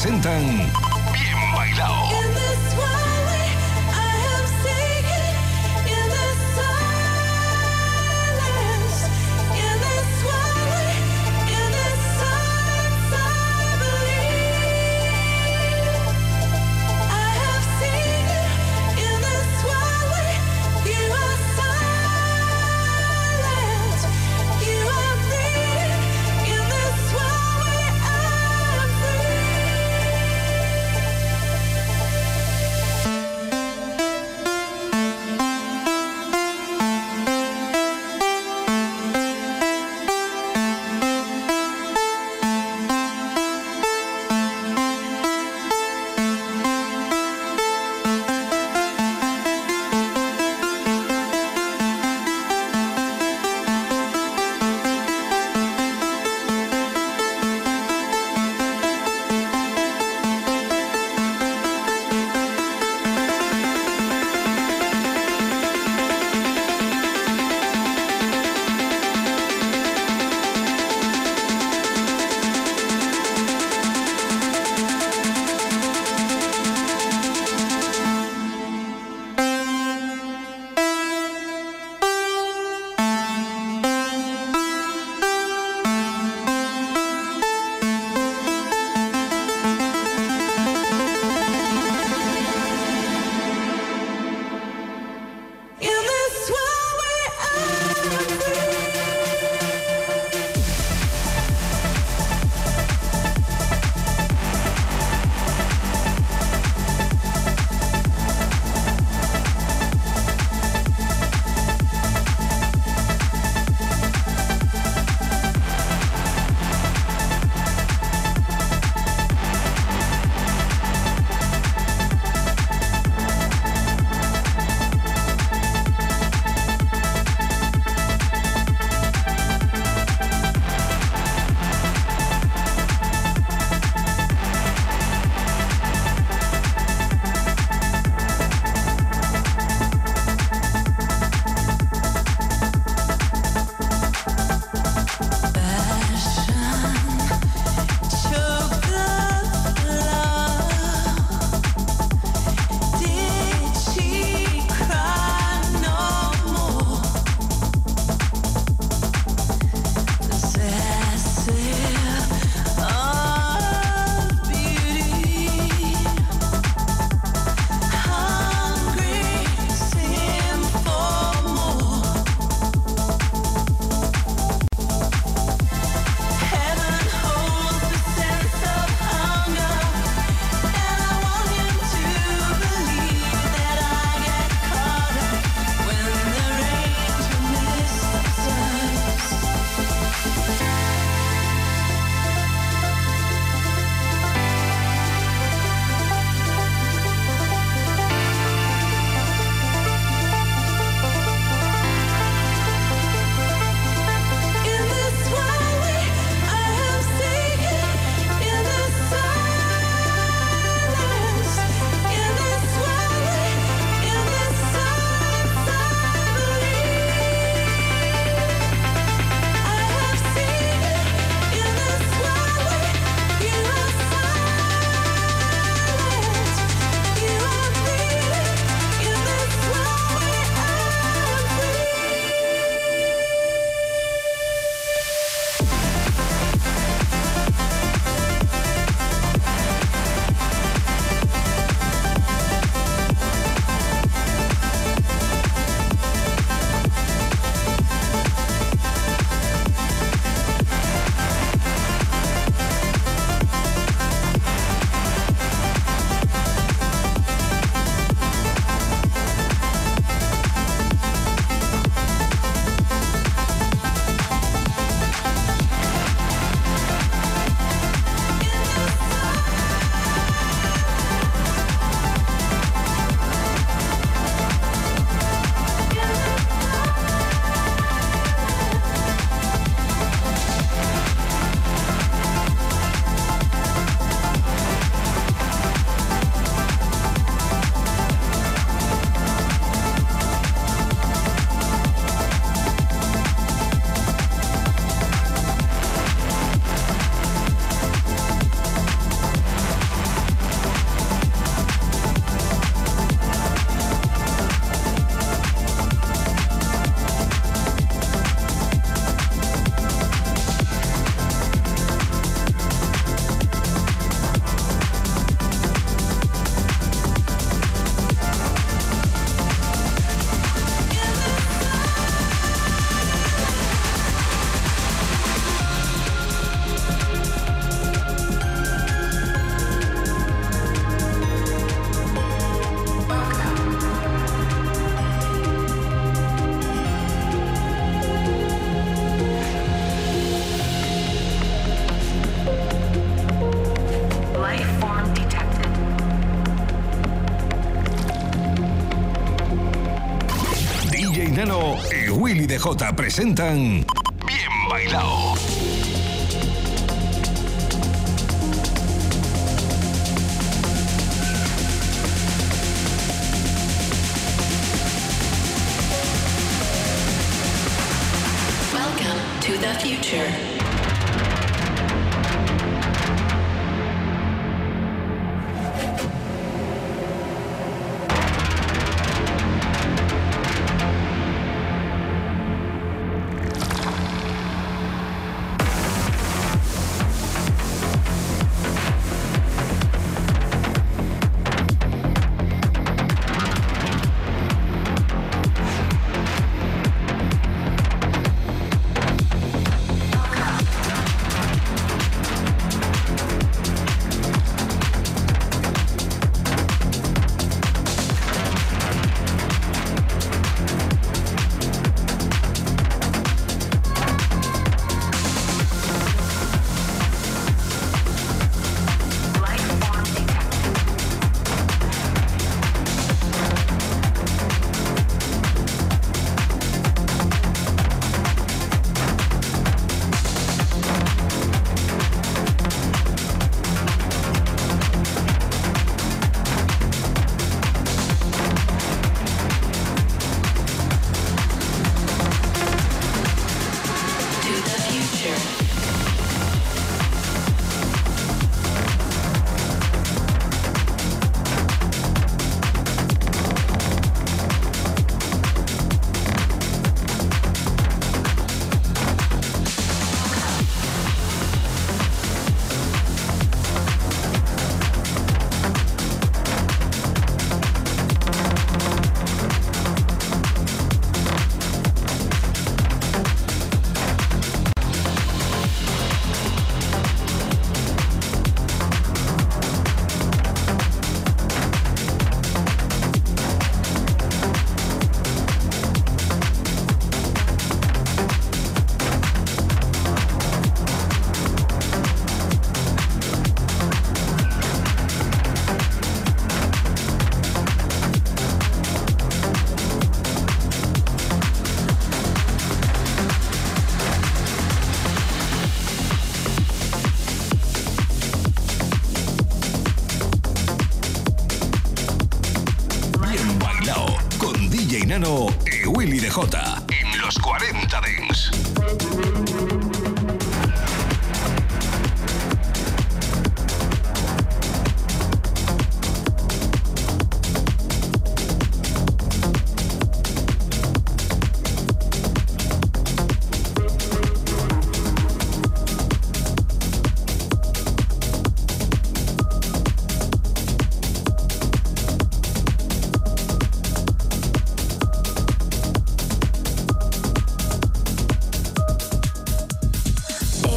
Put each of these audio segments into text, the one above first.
presentan DJ presentan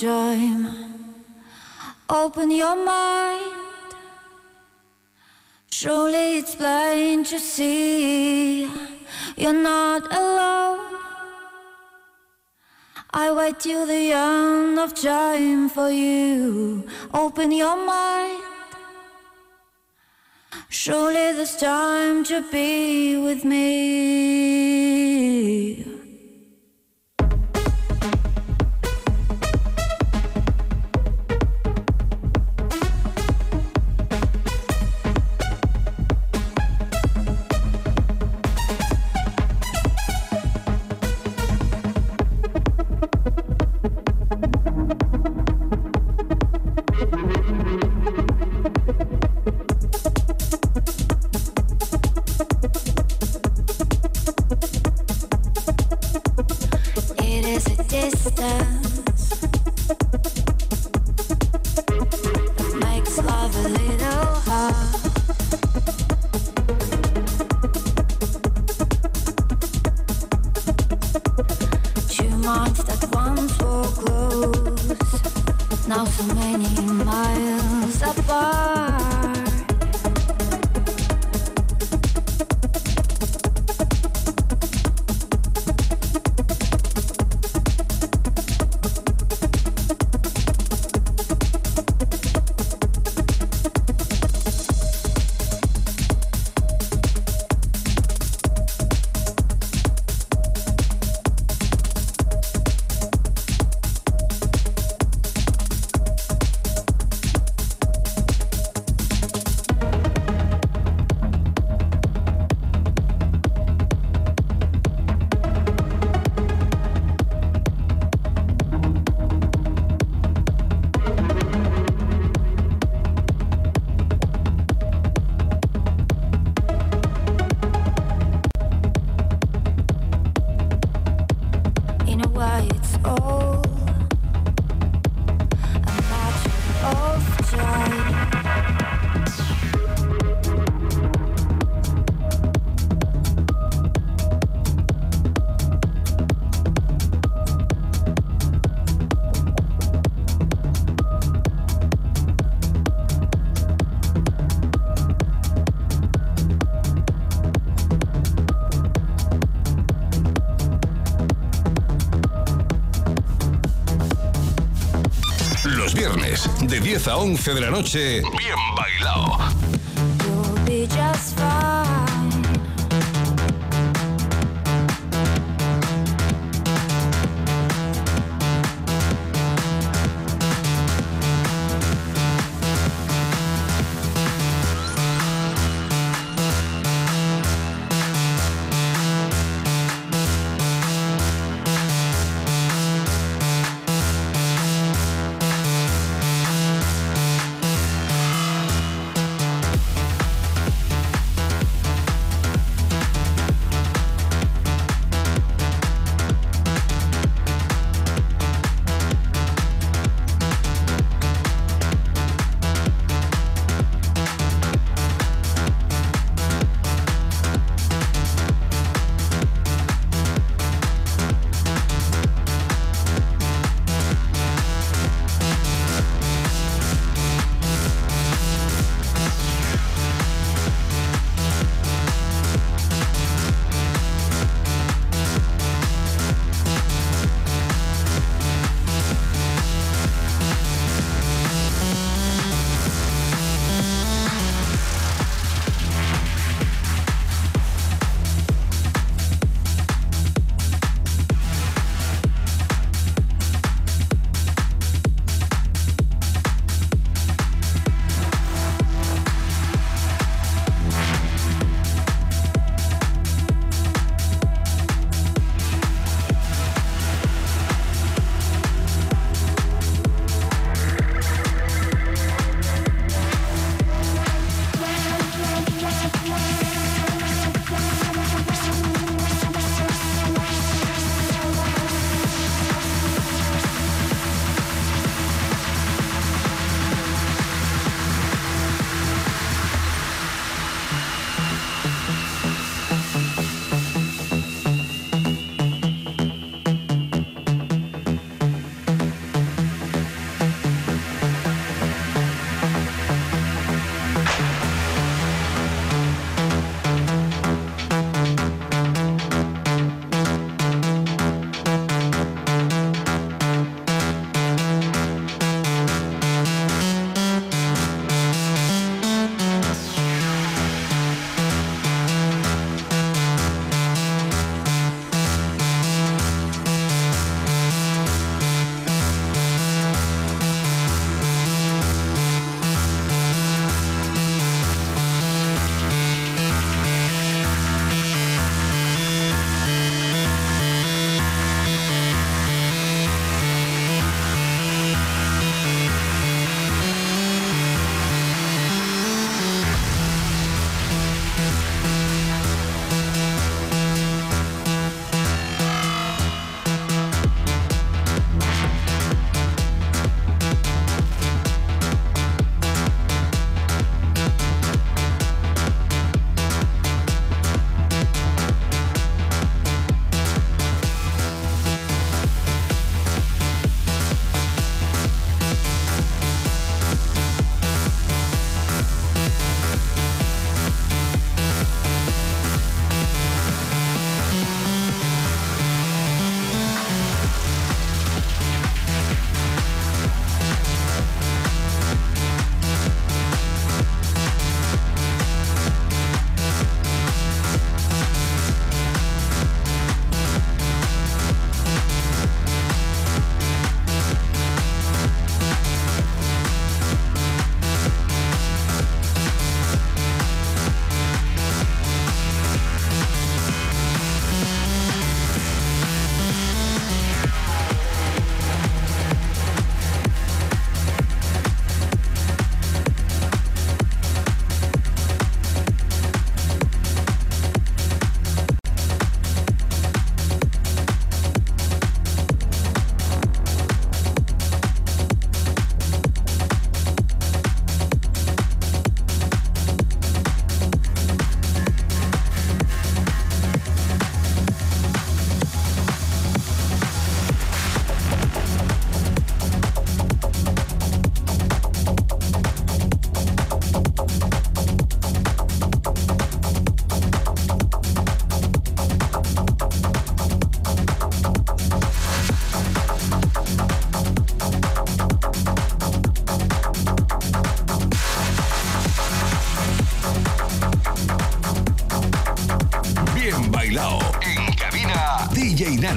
time. Open your mind, Surely it's plain to see you're not alone. I wait till the end of time for you. Open your mind. Surely there's time to be with me. 10 a 11 de la noche, bien bailado.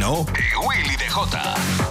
DJ Nano y Willy Dejota.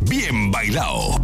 Bien Bailao.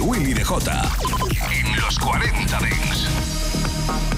Willy DJ en los 40 Dents.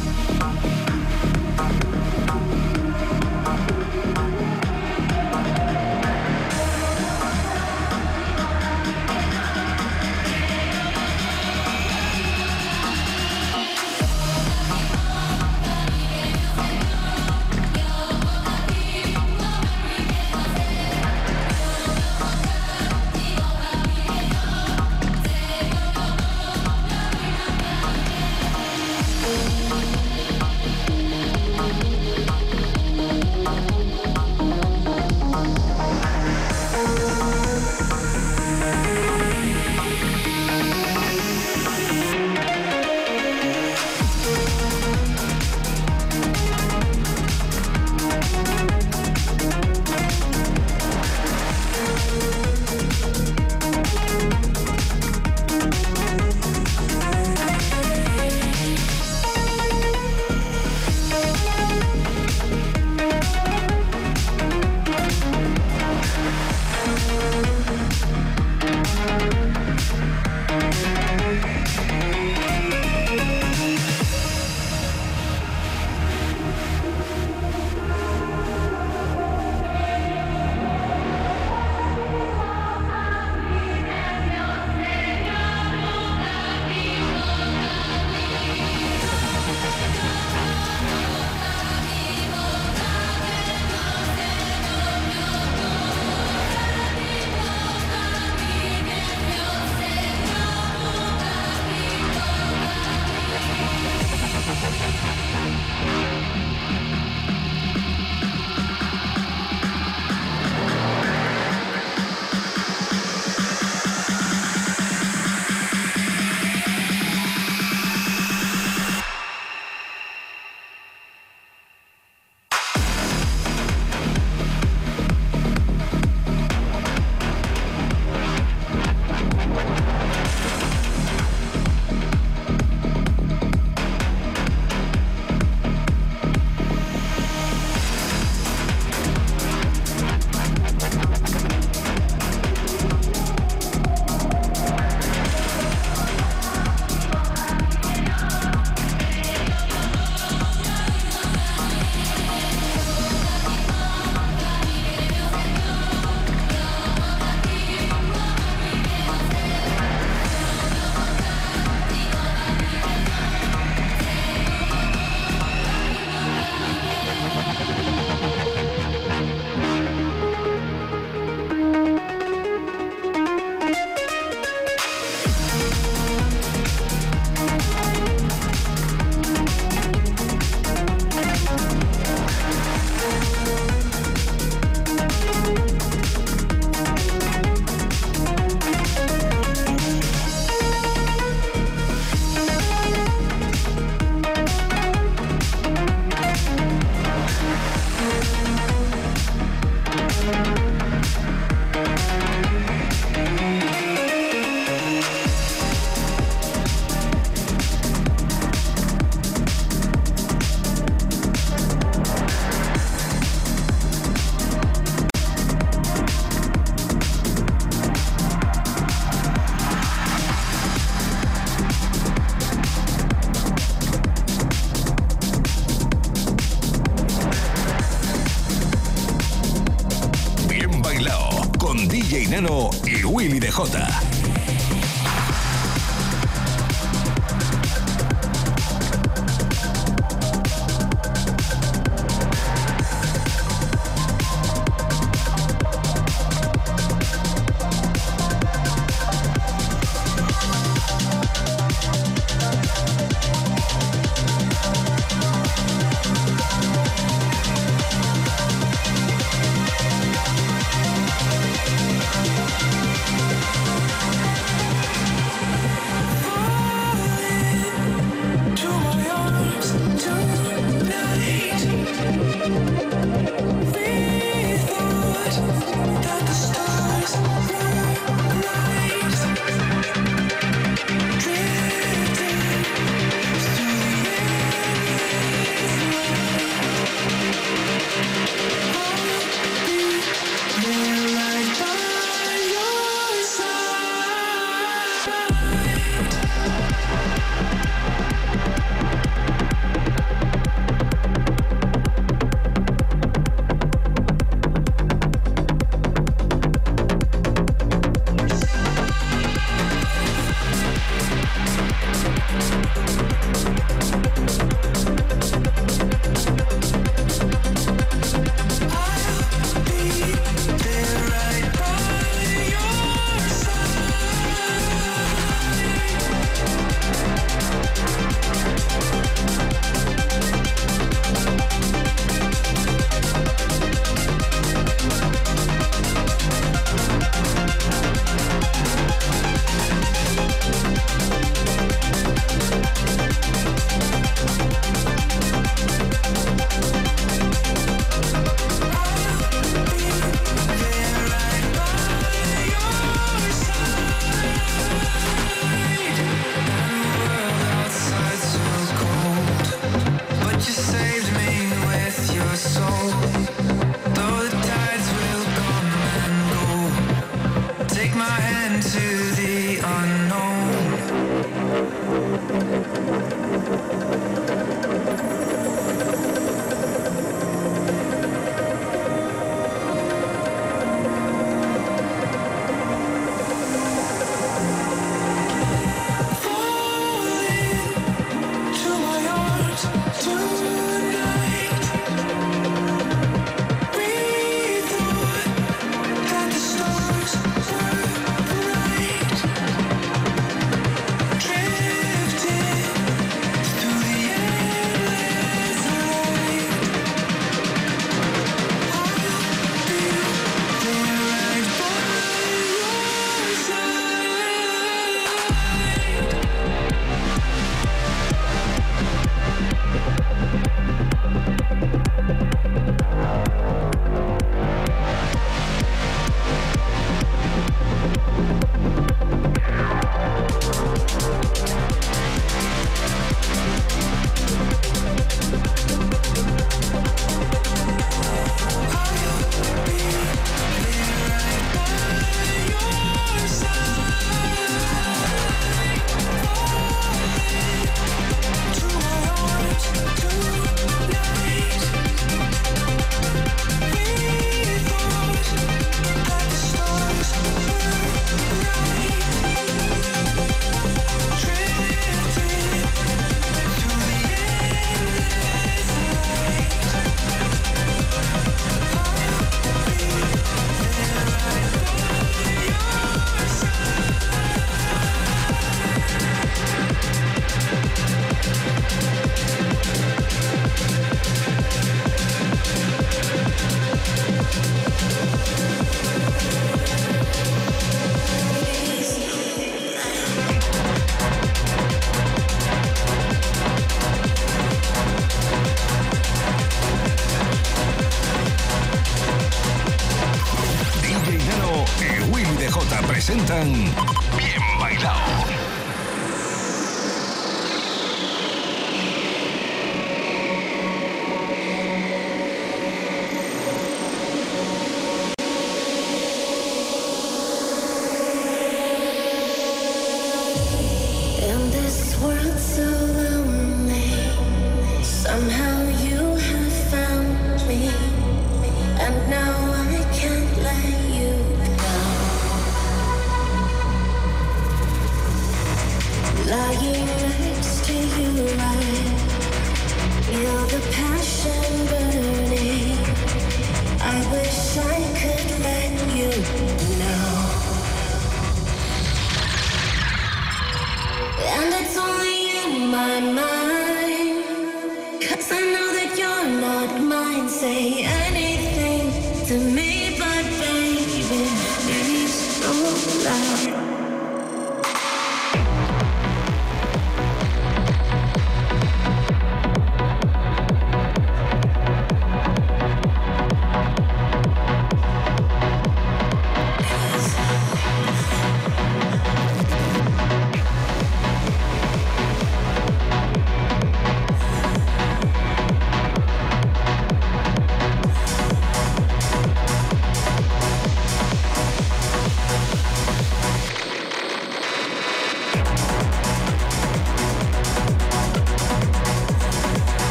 say anything to me.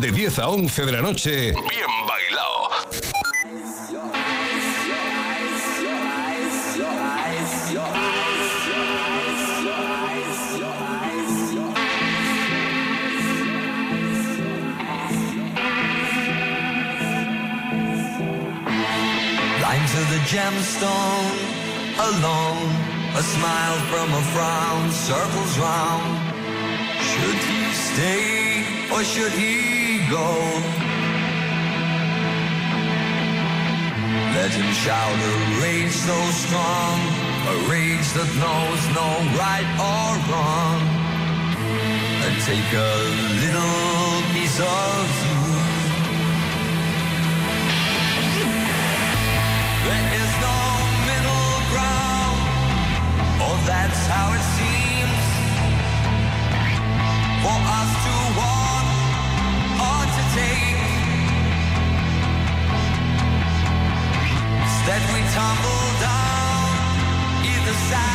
De 10 a 11 de la noche, bien bailao. To the gemstone, alone. A smile from a frown circles round. Should he stay or should he go? Let him shout a rage so strong, a rage that knows no right or wrong. And take a little piece of you. There is no middle ground, or that's how it seems. Instead we tumble down, either side,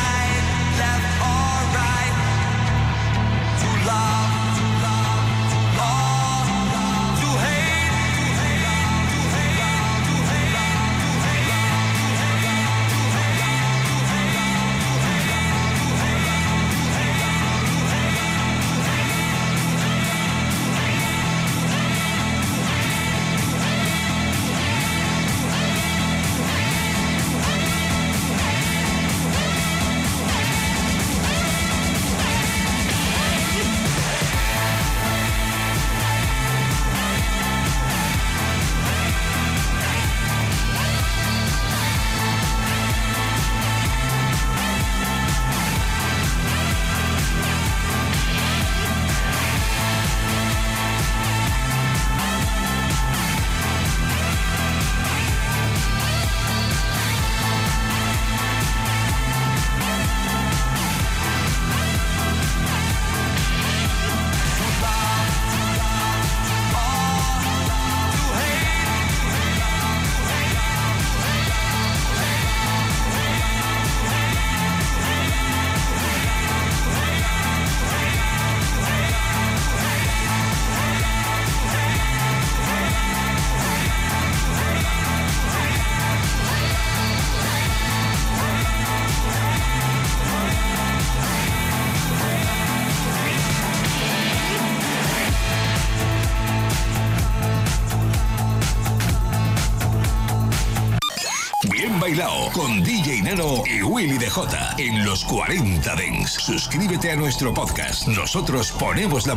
en los 40 Dents. Suscríbete a nuestro podcast. Nosotros ponemos la